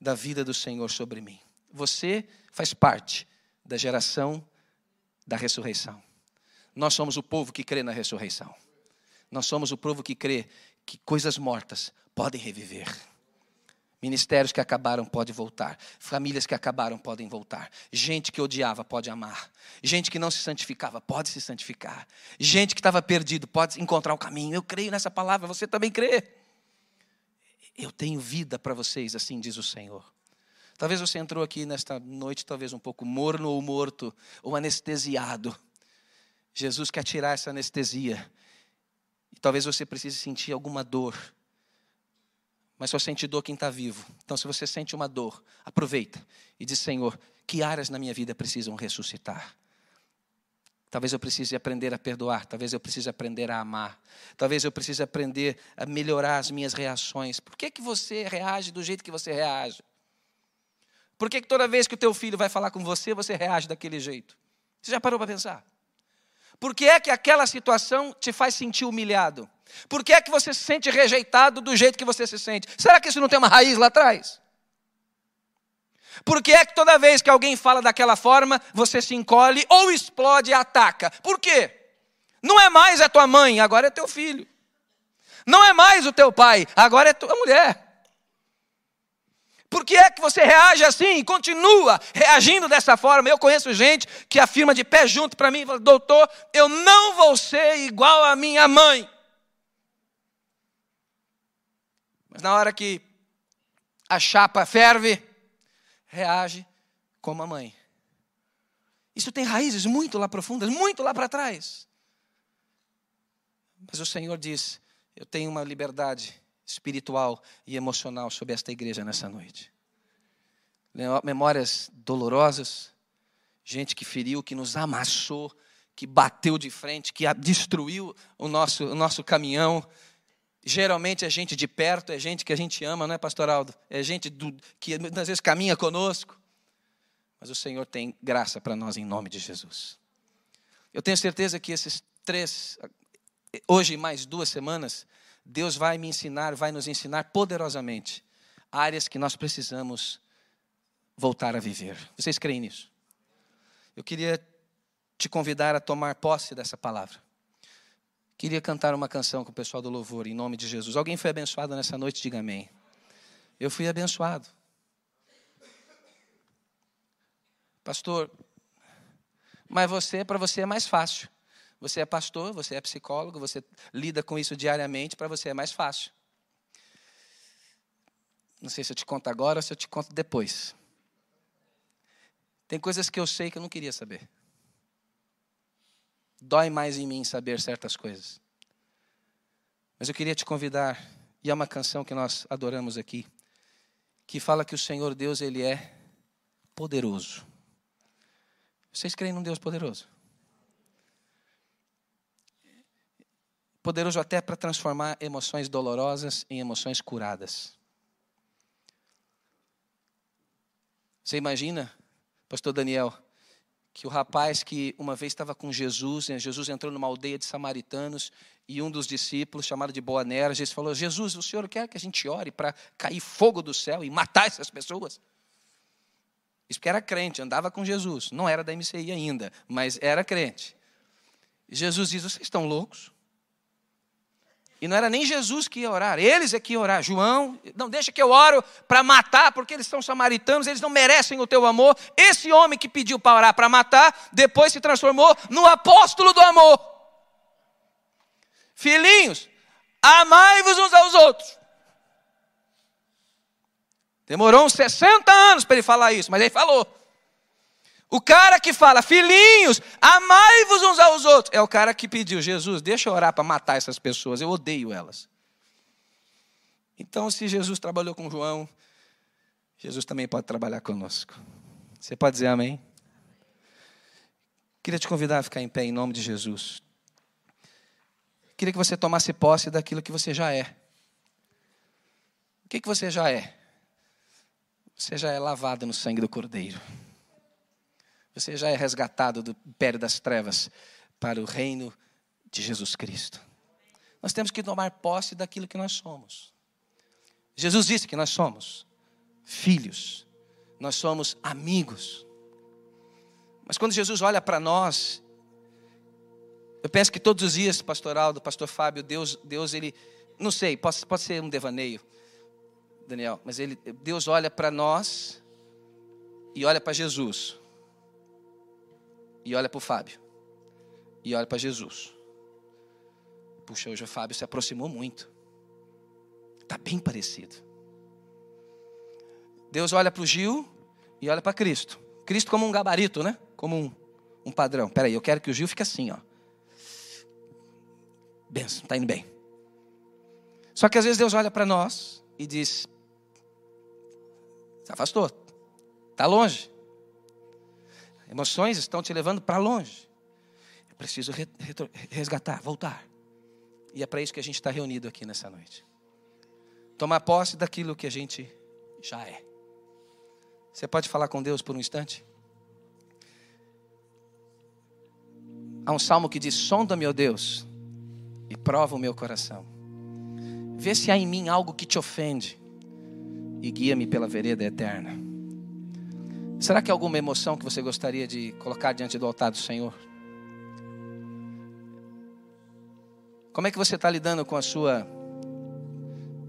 da vida do Senhor sobre mim. Você faz parte da geração da ressurreição. Nós somos o povo que crê na ressurreição. Nós somos o povo que crê que coisas mortas podem reviver. Ministérios que acabaram podem voltar. Famílias que acabaram podem voltar. Gente que odiava pode amar. Gente que não se santificava pode se santificar. Gente que estava perdido pode encontrar o caminho. Eu creio nessa palavra, você também crê. Eu tenho vida para vocês, assim diz o Senhor. Talvez você entrou aqui nesta noite, talvez um pouco morno ou morto, ou anestesiado. Jesus quer tirar essa anestesia. E talvez você precise sentir alguma dor mas só sente dor quem está vivo. Então, se você sente uma dor, aproveita e diz: Senhor, que áreas na minha vida precisam ressuscitar? Talvez eu precise aprender a perdoar, talvez eu precise aprender a amar, talvez eu precise aprender a melhorar as minhas reações. Por que, que você reage do jeito que você reage? Por que, que toda vez que o teu filho vai falar com você, você reage daquele jeito? Você já parou para pensar? Por que é que aquela situação te faz sentir humilhado? Por que é que você se sente rejeitado do jeito que você se sente? Será que isso não tem uma raiz lá atrás? Por que é que toda vez que alguém fala daquela forma, você se encolhe ou explode e ataca? Por quê? Não é mais a tua mãe, agora é teu filho. Não é mais o teu pai, agora é tua mulher. Por que é que você reage assim e continua reagindo dessa forma? Eu conheço gente que afirma de pé junto para mim, doutor, eu não vou ser igual à minha mãe. Mas na hora que a chapa ferve, reage como a mãe. Isso tem raízes muito lá profundas, muito lá para trás. Mas o Senhor diz: Eu tenho uma liberdade espiritual e emocional sobre esta igreja nessa noite. Memórias dolorosas, gente que feriu, que nos amassou, que bateu de frente, que destruiu o nosso, o nosso caminhão. Geralmente é gente de perto, é gente que a gente ama, não é, Pastor Aldo? É gente do, que muitas vezes caminha conosco. Mas o Senhor tem graça para nós em nome de Jesus. Eu tenho certeza que esses três, hoje mais duas semanas, Deus vai me ensinar, vai nos ensinar poderosamente áreas que nós precisamos voltar a viver. Vocês creem nisso? Eu queria te convidar a tomar posse dessa palavra. Queria cantar uma canção com o pessoal do louvor, em nome de Jesus. Alguém foi abençoado nessa noite? Diga amém. Eu fui abençoado. Pastor, mas você, para você é mais fácil. Você é pastor, você é psicólogo, você lida com isso diariamente, para você é mais fácil. Não sei se eu te conto agora ou se eu te conto depois. Tem coisas que eu sei que eu não queria saber. Dói mais em mim saber certas coisas. Mas eu queria te convidar, e é uma canção que nós adoramos aqui, que fala que o Senhor Deus, Ele é poderoso. Vocês creem num Deus poderoso? Poderoso até para transformar emoções dolorosas em emoções curadas. Você imagina, Pastor Daniel, que o rapaz que uma vez estava com Jesus, né, Jesus entrou numa aldeia de samaritanos e um dos discípulos, chamado de Boanerges, falou: Jesus, o senhor quer que a gente ore para cair fogo do céu e matar essas pessoas? Isso porque era crente, andava com Jesus. Não era da MCI ainda, mas era crente. Jesus diz: Vocês estão loucos? E não era nem Jesus que ia orar, eles é que iam orar. João, não deixa que eu oro para matar, porque eles são samaritanos, eles não merecem o teu amor. Esse homem que pediu para orar para matar, depois se transformou no apóstolo do amor. Filhinhos, amai-vos uns aos outros. Demorou uns 60 anos para ele falar isso, mas ele falou. O cara que fala, filhinhos, amai-vos uns aos outros, é o cara que pediu, Jesus, deixa eu orar para matar essas pessoas, eu odeio elas. Então, se Jesus trabalhou com João, Jesus também pode trabalhar conosco. Você pode dizer amém? Queria te convidar a ficar em pé em nome de Jesus. Queria que você tomasse posse daquilo que você já é. O que, que você já é? Você já é lavado no sangue do Cordeiro. Você já é resgatado do império das trevas para o reino de Jesus Cristo. Nós temos que tomar posse daquilo que nós somos. Jesus disse que nós somos filhos, nós somos amigos. Mas quando Jesus olha para nós, eu penso que todos os dias, pastoral do pastor Fábio, Deus, Deus ele, não sei, pode, pode ser um devaneio, Daniel, mas ele, Deus olha para nós e olha para Jesus. E olha para o Fábio. E olha para Jesus. Puxa, hoje o Fábio se aproximou muito. Está bem parecido. Deus olha para o Gil e olha para Cristo. Cristo como um gabarito, né? Como um, um padrão. Peraí, eu quero que o Gil fique assim, ó. Benção, está indo bem. Só que às vezes Deus olha para nós e diz: se afastou. Está longe. Emoções estão te levando para longe. Eu preciso resgatar, voltar. E é para isso que a gente está reunido aqui nessa noite. Tomar posse daquilo que a gente já é. Você pode falar com Deus por um instante? Há um salmo que diz: Sonda, meu Deus, e prova o meu coração. Vê se há em mim algo que te ofende e guia-me pela vereda eterna. Será que há alguma emoção que você gostaria de colocar diante do altar do Senhor? Como é que você está lidando com a sua,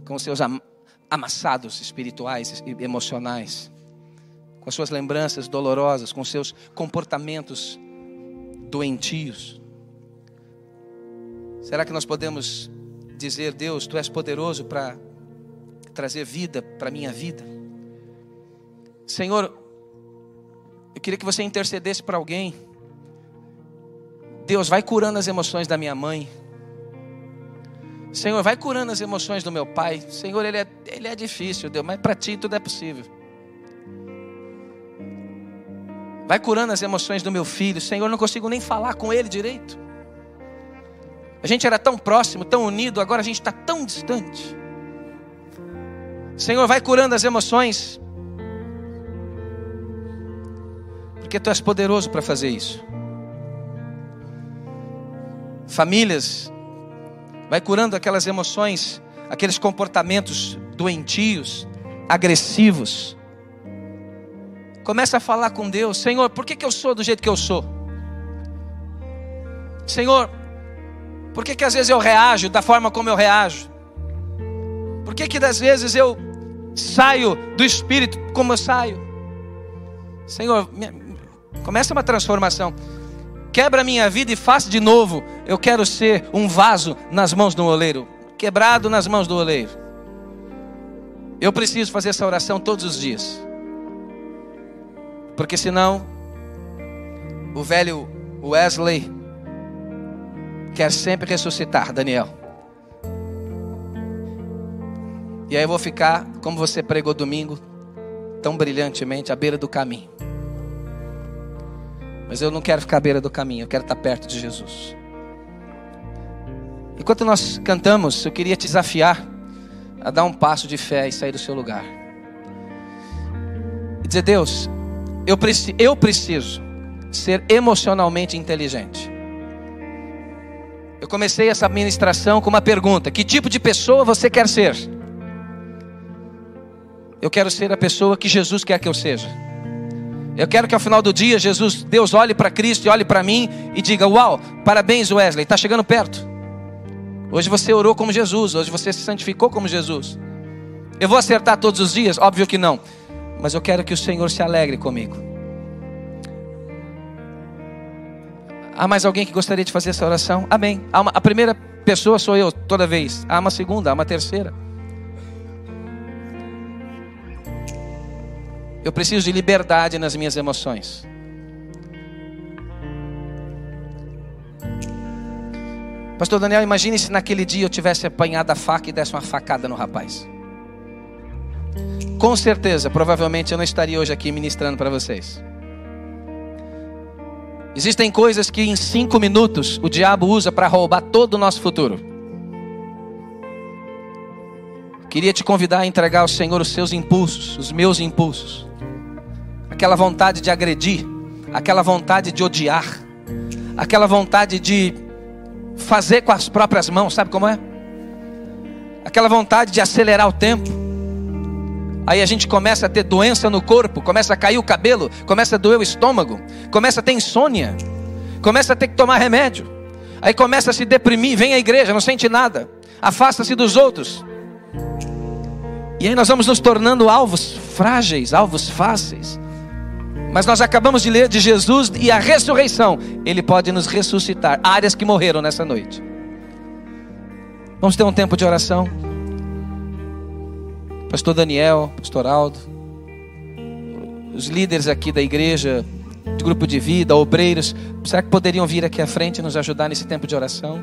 com os seus amassados espirituais e emocionais, com as suas lembranças dolorosas, com os seus comportamentos doentios? Será que nós podemos dizer, Deus, Tu és poderoso para trazer vida para minha vida. Senhor, queria que você intercedesse para alguém. Deus, vai curando as emoções da minha mãe. Senhor, vai curando as emoções do meu pai. Senhor, ele é, ele é difícil, Deus, mas para ti tudo é possível. Vai curando as emoções do meu filho. Senhor, não consigo nem falar com ele direito. A gente era tão próximo, tão unido, agora a gente está tão distante. Senhor, vai curando as emoções. Porque tu és poderoso para fazer isso. Famílias, vai curando aquelas emoções, aqueles comportamentos doentios, agressivos. Começa a falar com Deus: Senhor, por que, que eu sou do jeito que eu sou? Senhor, por que, que às vezes eu reajo da forma como eu reajo? Por que, que às vezes eu saio do espírito como eu saio? Senhor, começa uma transformação. Quebra minha vida e faça de novo. Eu quero ser um vaso nas mãos do oleiro, quebrado nas mãos do oleiro. Eu preciso fazer essa oração todos os dias. Porque senão o velho Wesley quer sempre ressuscitar, Daniel. E aí eu vou ficar, como você pregou domingo, tão brilhantemente, à beira do caminho. Mas eu não quero ficar à beira do caminho, eu quero estar perto de Jesus. Enquanto nós cantamos, eu queria te desafiar a dar um passo de fé e sair do seu lugar. E dizer, Deus, eu, preci eu preciso ser emocionalmente inteligente. Eu comecei essa ministração com uma pergunta: Que tipo de pessoa você quer ser? Eu quero ser a pessoa que Jesus quer que eu seja. Eu quero que ao final do dia Jesus, Deus olhe para Cristo e olhe para mim e diga: Uau, parabéns Wesley, está chegando perto. Hoje você orou como Jesus, hoje você se santificou como Jesus. Eu vou acertar todos os dias? Óbvio que não mas eu quero que o Senhor se alegre comigo. Há mais alguém que gostaria de fazer essa oração? Amém. Uma, a primeira pessoa sou eu toda vez. Há uma segunda, há uma terceira. Eu preciso de liberdade nas minhas emoções. Pastor Daniel, imagine se naquele dia eu tivesse apanhado a faca e desse uma facada no rapaz com certeza, provavelmente eu não estaria hoje aqui ministrando para vocês. Existem coisas que em cinco minutos o diabo usa para roubar todo o nosso futuro. Queria te convidar a entregar ao Senhor os seus impulsos, os meus impulsos, aquela vontade de agredir, aquela vontade de odiar, aquela vontade de fazer com as próprias mãos, sabe como é? Aquela vontade de acelerar o tempo Aí a gente começa a ter doença no corpo, começa a cair o cabelo, começa a doer o estômago, começa a ter insônia, começa a ter que tomar remédio. Aí começa a se deprimir, vem à igreja, não sente nada, afasta-se dos outros. E aí nós vamos nos tornando alvos frágeis, alvos fáceis. Mas nós acabamos de ler de Jesus e a ressurreição, ele pode nos ressuscitar. Áreas que morreram nessa noite. Vamos ter um tempo de oração. Pastor Daniel, Pastor Aldo, os líderes aqui da igreja, de grupo de vida, obreiros, será que poderiam vir aqui à frente e nos ajudar nesse tempo de oração?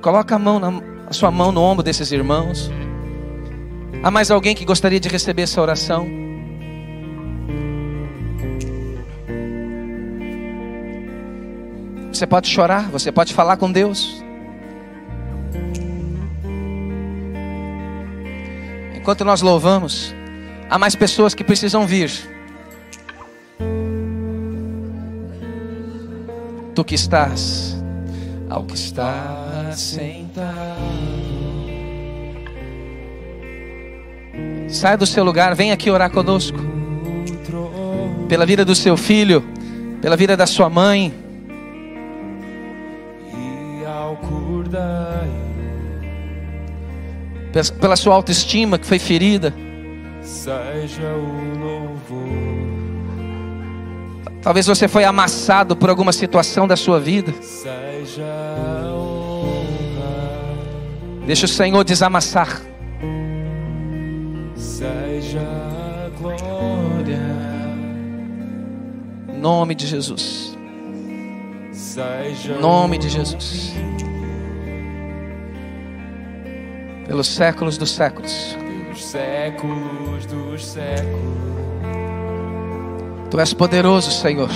Coloca a mão na, a sua mão no ombro desses irmãos. Há mais alguém que gostaria de receber essa oração? Você pode chorar, você pode falar com Deus. Enquanto nós louvamos, há mais pessoas que precisam vir. Tu que estás, ao que está sentado. Sai do seu lugar, vem aqui orar conosco. Pela vida do seu filho, pela vida da sua mãe. Pela sua autoestima que foi ferida. Talvez você foi amassado por alguma situação da sua vida. Deixa o Senhor desamassar. Em nome de Jesus. Nome de Jesus. Pelos séculos dos séculos. pelos séculos dos séculos. Tu és poderoso, Senhor.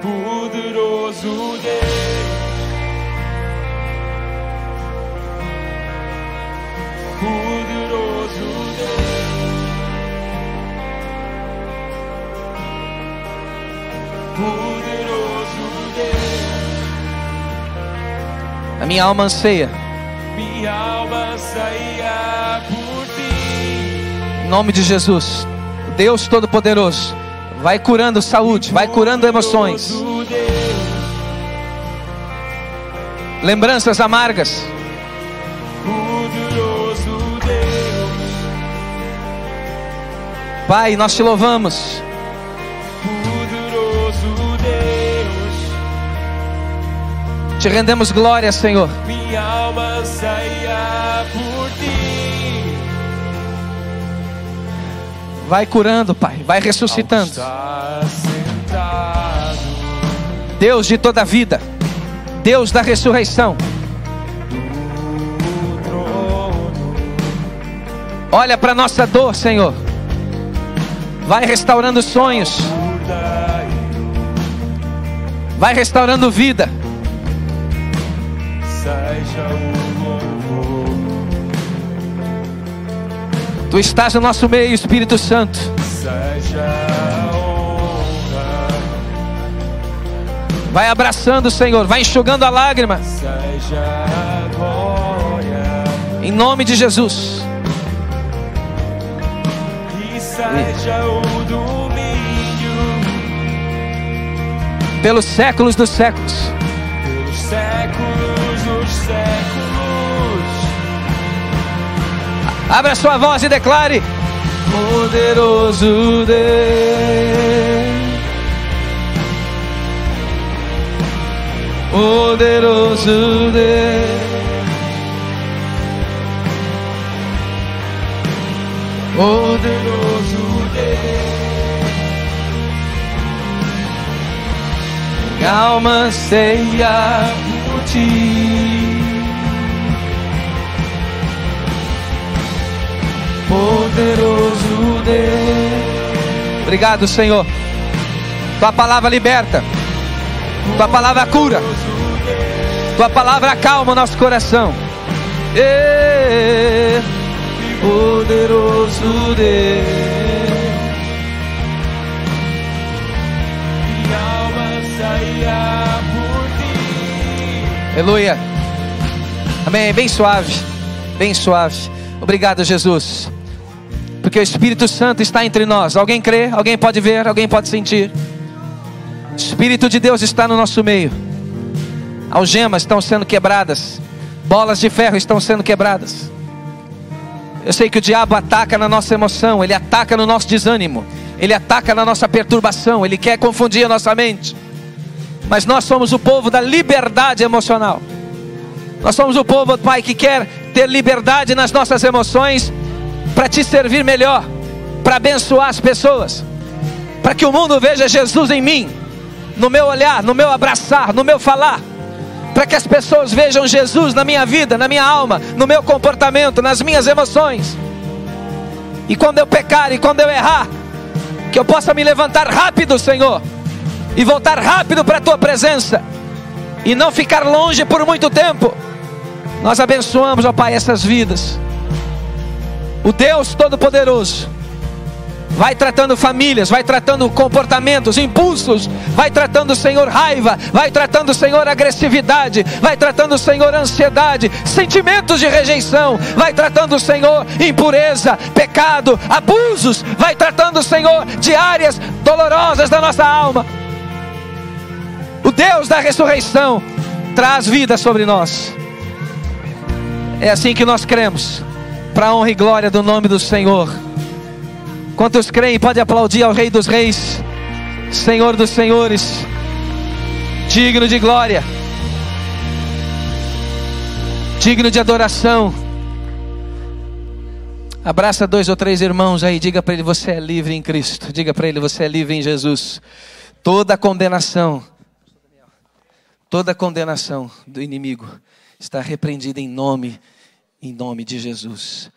Poderoso Deus, poderoso Deus, poderoso Deus, A minha alma anseia. Em nome de Jesus. Deus Todo-Poderoso. Vai curando saúde, vai curando emoções, lembranças amargas. Pai, nós te louvamos. poderoso Deus. Te rendemos glória, Senhor. Minha alma saía Vai curando, Pai. Vai ressuscitando. Deus de toda a vida. Deus da ressurreição. Olha para nossa dor, Senhor. Vai restaurando sonhos. Vai restaurando vida. seja o Tu estás no nosso meio, Espírito Santo. Seja honra. Vai abraçando, Senhor. Vai enxugando a lágrima. Seja a glória. Em nome de Jesus. E seja o domínio. Pelos séculos dos séculos. Pelos séculos dos séculos. Abra sua voz e declare: Poderoso Deus, Poderoso Deus, Poderoso Deus, minha alma ceia por ti. Poderoso Deus. Obrigado, Senhor. Tua palavra liberta. Tua palavra cura. Tua palavra acalma o nosso coração. Poderoso Deus. Minha alma saía por ti. Aleluia. Amém. Bem suave. Bem suave. Obrigado, Jesus. Porque o Espírito Santo está entre nós. Alguém crê? Alguém pode ver? Alguém pode sentir? O Espírito de Deus está no nosso meio. Algemas estão sendo quebradas. Bolas de ferro estão sendo quebradas. Eu sei que o diabo ataca na nossa emoção, ele ataca no nosso desânimo, ele ataca na nossa perturbação, ele quer confundir a nossa mente. Mas nós somos o povo da liberdade emocional. Nós somos o povo, Pai, que quer ter liberdade nas nossas emoções para te servir melhor, para abençoar as pessoas, para que o mundo veja Jesus em mim, no meu olhar, no meu abraçar, no meu falar, para que as pessoas vejam Jesus na minha vida, na minha alma, no meu comportamento, nas minhas emoções. E quando eu pecar e quando eu errar, que eu possa me levantar rápido, Senhor, e voltar rápido para a tua presença, e não ficar longe por muito tempo. Nós abençoamos, ó Pai, essas vidas. O Deus Todo-Poderoso vai tratando famílias, vai tratando comportamentos, impulsos, vai tratando, Senhor, raiva, vai tratando, Senhor, agressividade, vai tratando, Senhor, ansiedade, sentimentos de rejeição, vai tratando, Senhor, impureza, pecado, abusos, vai tratando, Senhor, de áreas dolorosas da nossa alma. O Deus da ressurreição traz vida sobre nós. É assim que nós cremos, para a honra e glória do nome do Senhor. Quantos creem, pode aplaudir ao Rei dos Reis, Senhor dos Senhores, digno de glória, digno de adoração. Abraça dois ou três irmãos aí, diga para ele: você é livre em Cristo. Diga para ele: você é livre em Jesus. Toda condenação, toda condenação do inimigo está repreendida em nome em nome de Jesus.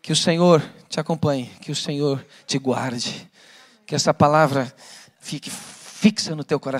Que o Senhor te acompanhe, que o Senhor te guarde, que essa palavra fique fixa no teu coração.